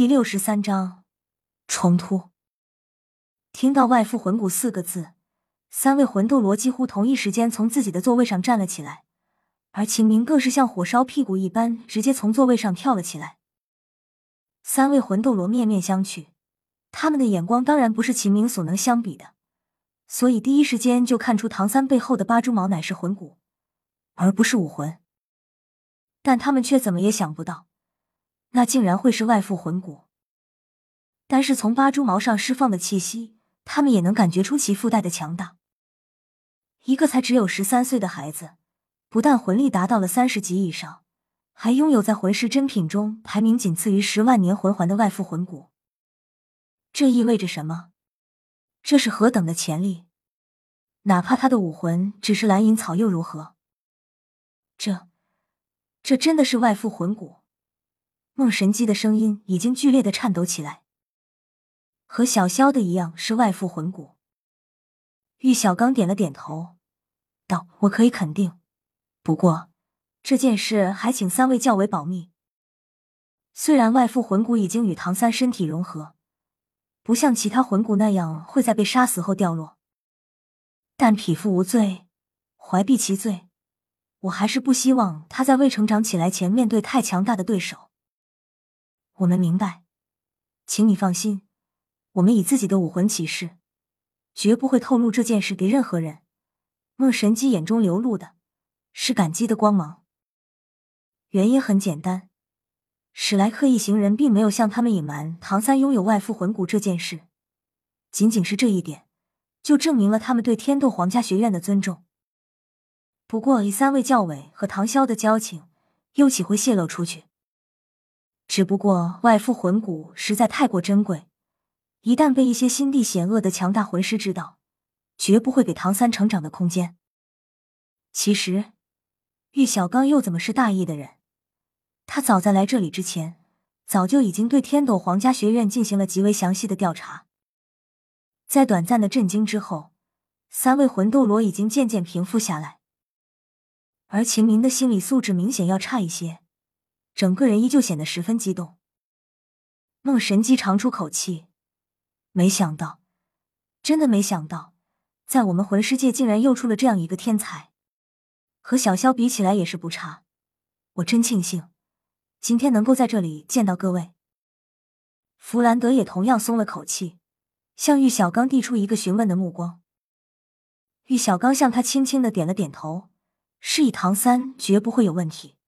第六十三章冲突。听到“外附魂骨”四个字，三位魂斗罗几乎同一时间从自己的座位上站了起来，而秦明更是像火烧屁股一般，直接从座位上跳了起来。三位魂斗罗面面相觑，他们的眼光当然不是秦明所能相比的，所以第一时间就看出唐三背后的八蛛矛乃是魂骨，而不是武魂。但他们却怎么也想不到。那竟然会是外附魂骨，但是从八蛛毛上释放的气息，他们也能感觉出其附带的强大。一个才只有十三岁的孩子，不但魂力达到了三十级以上，还拥有在魂师珍品中排名仅次于十万年魂环的外附魂骨。这意味着什么？这是何等的潜力！哪怕他的武魂只是蓝银草又如何？这，这真的是外附魂骨？梦神机的声音已经剧烈的颤抖起来，和小萧的一样是外附魂骨。玉小刚点了点头，道：“我可以肯定，不过这件事还请三位教委保密。虽然外附魂骨已经与唐三身体融合，不像其他魂骨那样会在被杀死后掉落，但匹夫无罪，怀璧其罪，我还是不希望他在未成长起来前面对太强大的对手。”我们明白，请你放心，我们以自己的武魂起誓，绝不会透露这件事给任何人。孟神机眼中流露的是感激的光芒。原因很简单，史莱克一行人并没有向他们隐瞒唐三拥有外附魂骨这件事，仅仅是这一点，就证明了他们对天斗皇家学院的尊重。不过，以三位教委和唐潇的交情，又岂会泄露出去？只不过外附魂骨实在太过珍贵，一旦被一些心地险恶的强大魂师知道，绝不会给唐三成长的空间。其实，玉小刚又怎么是大意的人？他早在来这里之前，早就已经对天斗皇家学院进行了极为详细的调查。在短暂的震惊之后，三位魂斗罗已经渐渐平复下来，而秦明的心理素质明显要差一些。整个人依旧显得十分激动。孟神机长出口气，没想到，真的没想到，在我们魂师界竟然又出了这样一个天才。和小萧比起来也是不差，我真庆幸今天能够在这里见到各位。弗兰德也同样松了口气，向玉小刚递出一个询问的目光。玉小刚向他轻轻的点了点头，示意唐三绝不会有问题。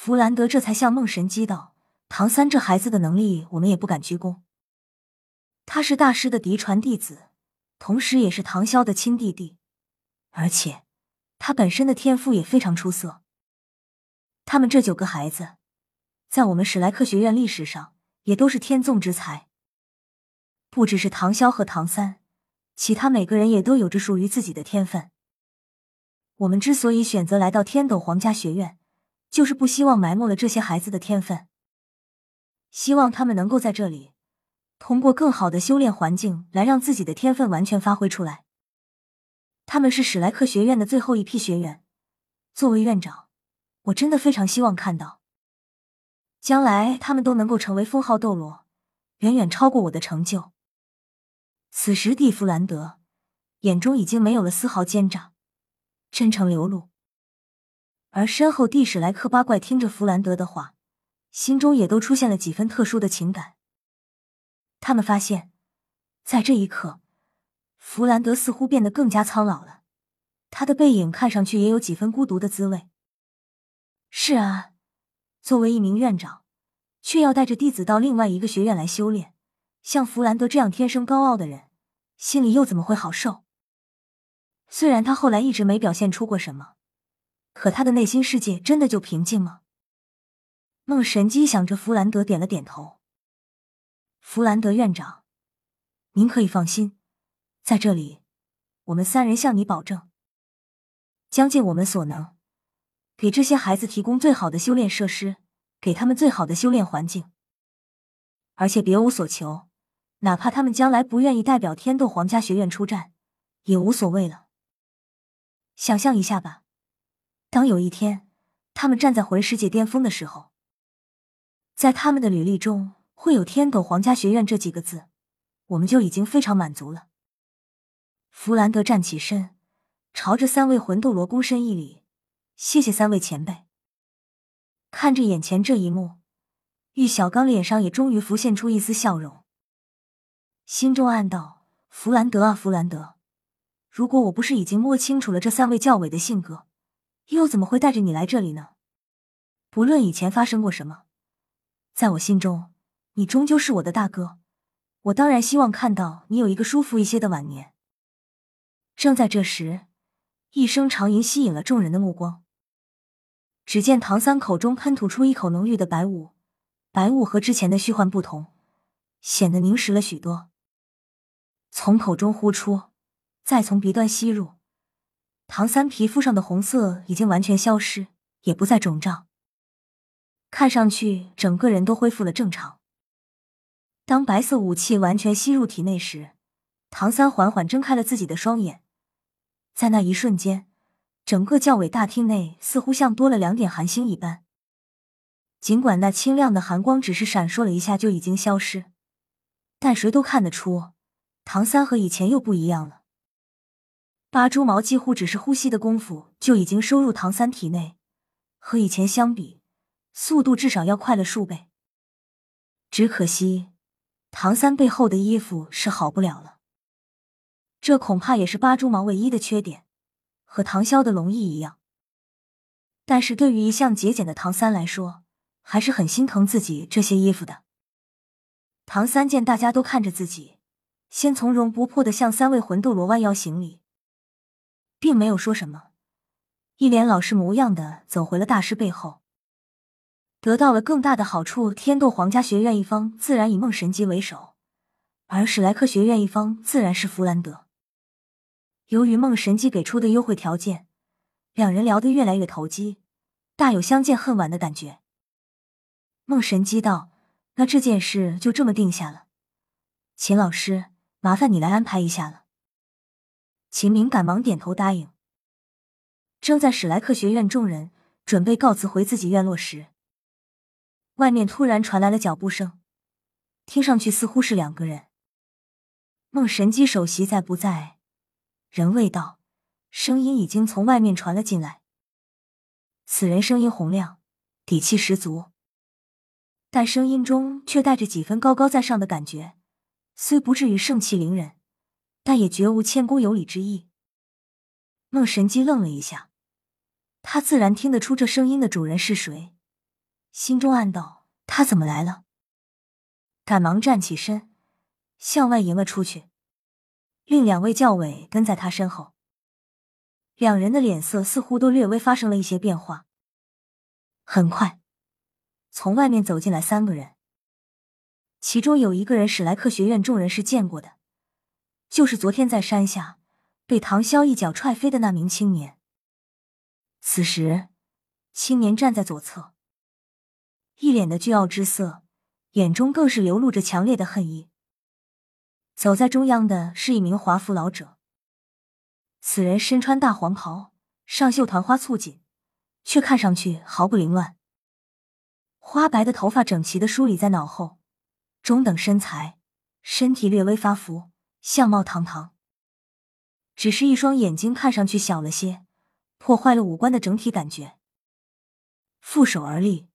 弗兰德这才向梦神机道：“唐三这孩子的能力，我们也不敢居功。他是大师的嫡传弟子，同时也是唐潇的亲弟弟，而且他本身的天赋也非常出色。他们这九个孩子，在我们史莱克学院历史上也都是天纵之才。不只是唐潇和唐三，其他每个人也都有着属于自己的天分。我们之所以选择来到天斗皇家学院。”就是不希望埋没了这些孩子的天分，希望他们能够在这里通过更好的修炼环境来让自己的天分完全发挥出来。他们是史莱克学院的最后一批学员，作为院长，我真的非常希望看到将来他们都能够成为封号斗罗，远远超过我的成就。此时，蒂弗兰德眼中已经没有了丝毫奸诈，真诚流露。而身后，地史莱克八怪听着弗兰德的话，心中也都出现了几分特殊的情感。他们发现，在这一刻，弗兰德似乎变得更加苍老了，他的背影看上去也有几分孤独的滋味。是啊，作为一名院长，却要带着弟子到另外一个学院来修炼，像弗兰德这样天生高傲的人，心里又怎么会好受？虽然他后来一直没表现出过什么。可他的内心世界真的就平静吗？梦神机想着弗兰德，点了点头。弗兰德院长，您可以放心，在这里，我们三人向你保证，将尽我们所能，给这些孩子提供最好的修炼设施，给他们最好的修炼环境，而且别无所求，哪怕他们将来不愿意代表天斗皇家学院出战，也无所谓了。想象一下吧。当有一天，他们站在魂师界巅峰的时候，在他们的履历中会有“天斗皇家学院”这几个字，我们就已经非常满足了。弗兰德站起身，朝着三位魂斗罗躬身一礼：“谢谢三位前辈。”看着眼前这一幕，玉小刚脸上也终于浮现出一丝笑容，心中暗道：“弗兰德啊，弗兰德，如果我不是已经摸清楚了这三位教委的性格，又怎么会带着你来这里呢？不论以前发生过什么，在我心中，你终究是我的大哥，我当然希望看到你有一个舒服一些的晚年。”正在这时，一声长吟吸引了众人的目光。只见唐三口中喷吐出一口浓郁的白雾，白雾和之前的虚幻不同，显得凝实了许多。从口中呼出，再从鼻端吸入，唐三皮肤上的红色已经完全消失，也不再肿胀，看上去整个人都恢复了正常。当白色武器完全吸入体内时，唐三缓缓睁开了自己的双眼，在那一瞬间。整个教委大厅内似乎像多了两点寒星一般，尽管那清亮的寒光只是闪烁了一下就已经消失，但谁都看得出唐三和以前又不一样了。八蛛毛几乎只是呼吸的功夫就已经收入唐三体内，和以前相比，速度至少要快了数倍。只可惜，唐三背后的衣服是好不了了，这恐怕也是八蛛毛唯一的缺点。和唐潇的龙翼一样，但是对于一向节俭的唐三来说，还是很心疼自己这些衣服的。唐三见大家都看着自己，先从容不迫的向三位魂斗罗弯腰行礼，并没有说什么，一脸老实模样的走回了大师背后。得到了更大的好处，天斗皇家学院一方自然以梦神机为首，而史莱克学院一方自然是弗兰德。由于梦神机给出的优惠条件，两人聊得越来越投机，大有相见恨晚的感觉。梦神机道：“那这件事就这么定下了，秦老师，麻烦你来安排一下了。”秦明赶忙点头答应。正在史莱克学院众人准备告辞回自己院落时，外面突然传来了脚步声，听上去似乎是两个人。梦神机首席在不在？人未到，声音已经从外面传了进来。此人声音洪亮，底气十足，但声音中却带着几分高高在上的感觉。虽不至于盛气凌人，但也绝无谦恭有礼之意。孟神机愣了一下，他自然听得出这声音的主人是谁，心中暗道：他怎么来了？赶忙站起身，向外迎了出去。另两位教委跟在他身后，两人的脸色似乎都略微发生了一些变化。很快，从外面走进来三个人，其中有一个人史莱克学院众人是见过的，就是昨天在山下被唐潇一脚踹飞的那名青年。此时，青年站在左侧，一脸的倨傲之色，眼中更是流露着强烈的恨意。走在中央的是一名华服老者，此人身穿大黄袍，上绣团花簇锦，却看上去毫不凌乱。花白的头发整齐的梳理在脑后，中等身材，身体略微发福，相貌堂堂。只是一双眼睛看上去小了些，破坏了五官的整体感觉。负手而立，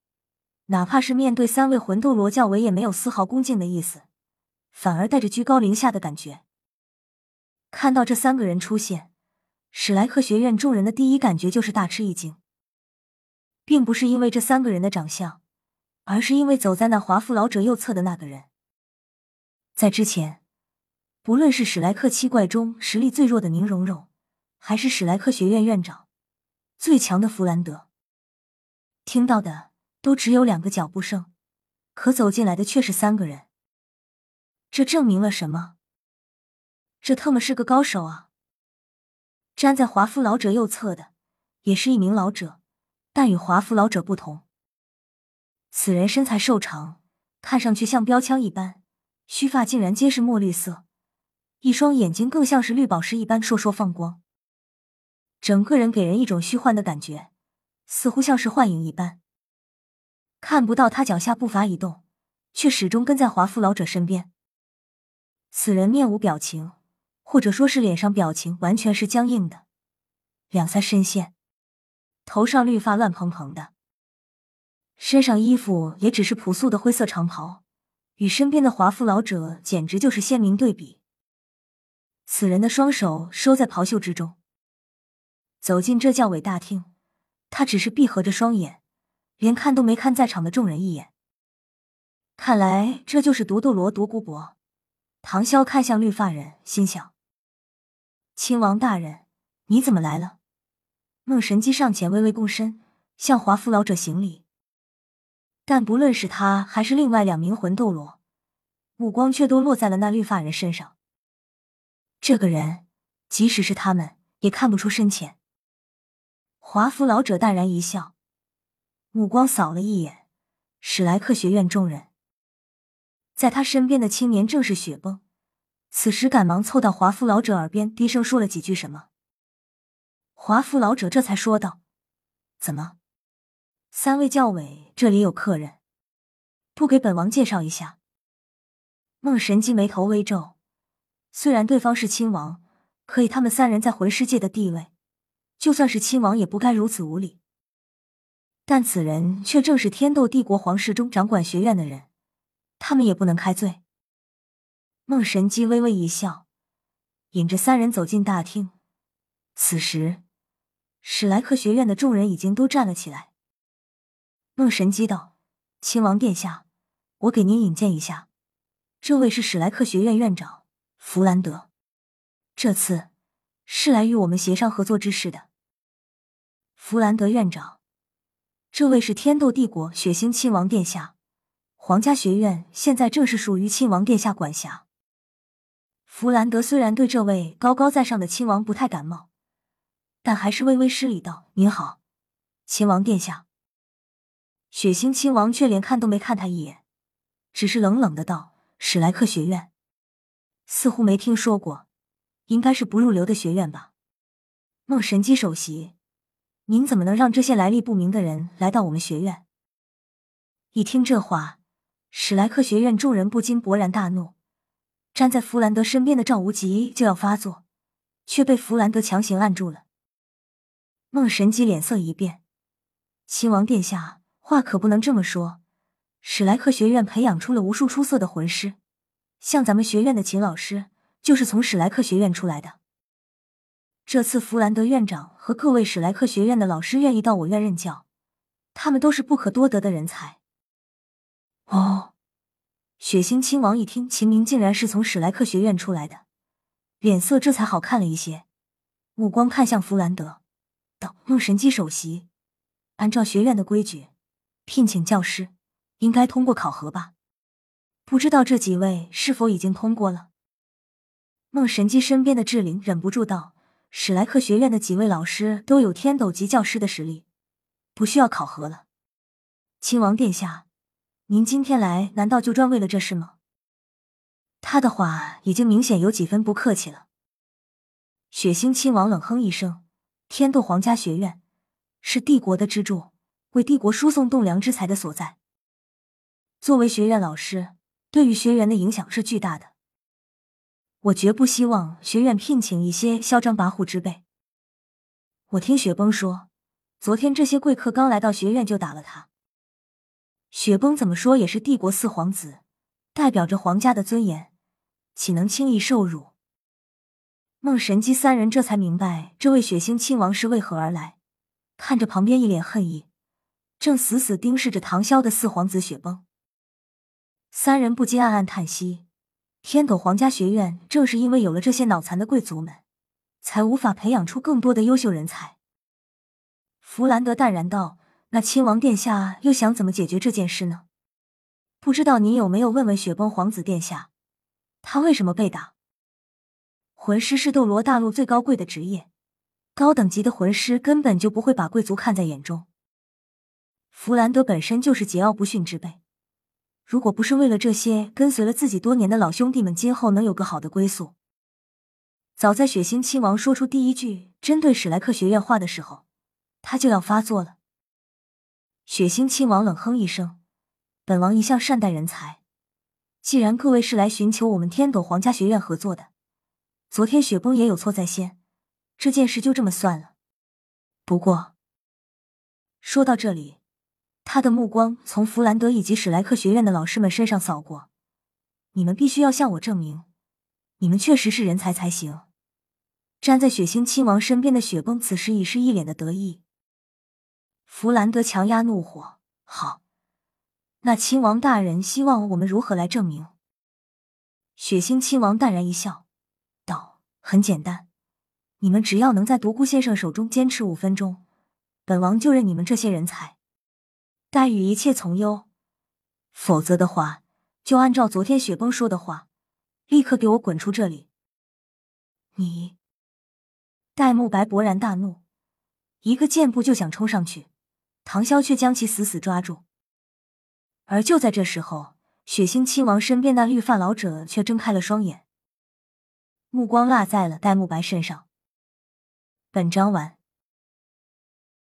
哪怕是面对三位魂斗罗教委，也没有丝毫恭敬的意思。反而带着居高临下的感觉。看到这三个人出现，史莱克学院众人的第一感觉就是大吃一惊，并不是因为这三个人的长相，而是因为走在那华服老者右侧的那个人。在之前，不论是史莱克七怪中实力最弱的宁荣荣，还是史莱克学院院长最强的弗兰德，听到的都只有两个脚步声，可走进来的却是三个人。这证明了什么？这特么是个高手啊！站在华夫老者右侧的，也是一名老者，但与华夫老者不同，此人身材瘦长，看上去像标枪一般，须发竟然皆是墨绿色，一双眼睛更像是绿宝石一般烁烁放光，整个人给人一种虚幻的感觉，似乎像是幻影一般。看不到他脚下步伐移动，却始终跟在华夫老者身边。此人面无表情，或者说是脸上表情完全是僵硬的，两腮深陷，头上绿发乱蓬蓬的，身上衣服也只是朴素的灰色长袍，与身边的华夫老者简直就是鲜明对比。此人的双手收在袍袖之中，走进这教委大厅，他只是闭合着双眼，连看都没看在场的众人一眼。看来这就是独斗罗独孤博。唐潇看向绿发人，心想：“亲王大人，你怎么来了？”孟神机上前微微躬身，向华夫老者行礼。但不论是他还是另外两名魂斗罗，目光却都落在了那绿发人身上。这个人，即使是他们也看不出深浅。华服老者淡然一笑，目光扫了一眼史莱克学院众人。在他身边的青年正是雪崩，此时赶忙凑到华服老者耳边，低声说了几句什么。华服老者这才说道：“怎么，三位教委这里有客人，不给本王介绍一下？”孟神机眉头微皱，虽然对方是亲王，可以他们三人在魂师界的地位，就算是亲王也不该如此无礼。但此人却正是天斗帝国皇室中掌管学院的人。他们也不能开罪。孟神机微微一笑，引着三人走进大厅。此时，史莱克学院的众人已经都站了起来。孟神机道：“亲王殿下，我给您引荐一下，这位是史莱克学院院长弗兰德，这次是来与我们协商合作之事的。”弗兰德院长，这位是天斗帝国血腥亲王殿下。皇家学院现在正是属于亲王殿下管辖。弗兰德虽然对这位高高在上的亲王不太感冒，但还是微微施礼道：“您好，亲王殿下。”血腥亲王却连看都没看他一眼，只是冷冷的道：“史莱克学院，似乎没听说过，应该是不入流的学院吧？”孟神机首席，您怎么能让这些来历不明的人来到我们学院？一听这话。史莱克学院众人不禁勃然大怒，站在弗兰德身边的赵无极就要发作，却被弗兰德强行按住了。孟神机脸色一变：“亲王殿下，话可不能这么说。史莱克学院培养出了无数出色的魂师，像咱们学院的秦老师就是从史莱克学院出来的。这次弗兰德院长和各位史莱克学院的老师愿意到我院任教，他们都是不可多得的人才。”哦，血腥亲王一听秦明竟然是从史莱克学院出来的，脸色这才好看了一些，目光看向弗兰德，道：“孟神机首席，按照学院的规矩，聘请教师应该通过考核吧？不知道这几位是否已经通过了？”梦神机身边的志玲忍不住道：“史莱克学院的几位老师都有天斗级教师的实力，不需要考核了。”亲王殿下。您今天来，难道就专为了这事吗？他的话已经明显有几分不客气了。血腥亲王冷哼一声：“天斗皇家学院是帝国的支柱，为帝国输送栋梁之才的所在。作为学院老师，对于学员的影响是巨大的。我绝不希望学院聘请一些嚣张跋扈之辈。我听雪崩说，昨天这些贵客刚来到学院就打了他。”雪崩怎么说也是帝国四皇子，代表着皇家的尊严，岂能轻易受辱？孟神机三人这才明白这位血腥亲王是为何而来，看着旁边一脸恨意，正死死盯视着唐潇的四皇子雪崩，三人不禁暗暗叹息：天斗皇家学院正是因为有了这些脑残的贵族们，才无法培养出更多的优秀人才。弗兰德淡然道。那亲王殿下又想怎么解决这件事呢？不知道您有没有问问雪崩皇子殿下，他为什么被打？魂师是斗罗大陆最高贵的职业，高等级的魂师根本就不会把贵族看在眼中。弗兰德本身就是桀骜不驯之辈，如果不是为了这些跟随了自己多年的老兄弟们今后能有个好的归宿，早在血腥亲王说出第一句针对史莱克学院话的时候，他就要发作了。血腥亲王冷哼一声：“本王一向善待人才，既然各位是来寻求我们天斗皇家学院合作的，昨天雪崩也有错在先，这件事就这么算了。不过，说到这里，他的目光从弗兰德以及史莱克学院的老师们身上扫过，你们必须要向我证明，你们确实是人才才行。站在血腥亲王身边的雪崩此时已是一脸的得意。弗兰德强压怒火，好。那亲王大人希望我们如何来证明？血腥亲王淡然一笑，道：“很简单，你们只要能在独孤先生手中坚持五分钟，本王就认你们这些人才。待遇一切从优。否则的话，就按照昨天雪崩说的话，立刻给我滚出这里。”你，戴沐白勃然大怒，一个箭步就想冲上去，唐潇却将其死死抓住。而就在这时候，血腥亲王身边那绿发老者却睁开了双眼，目光落在了戴沐白身上。本章完。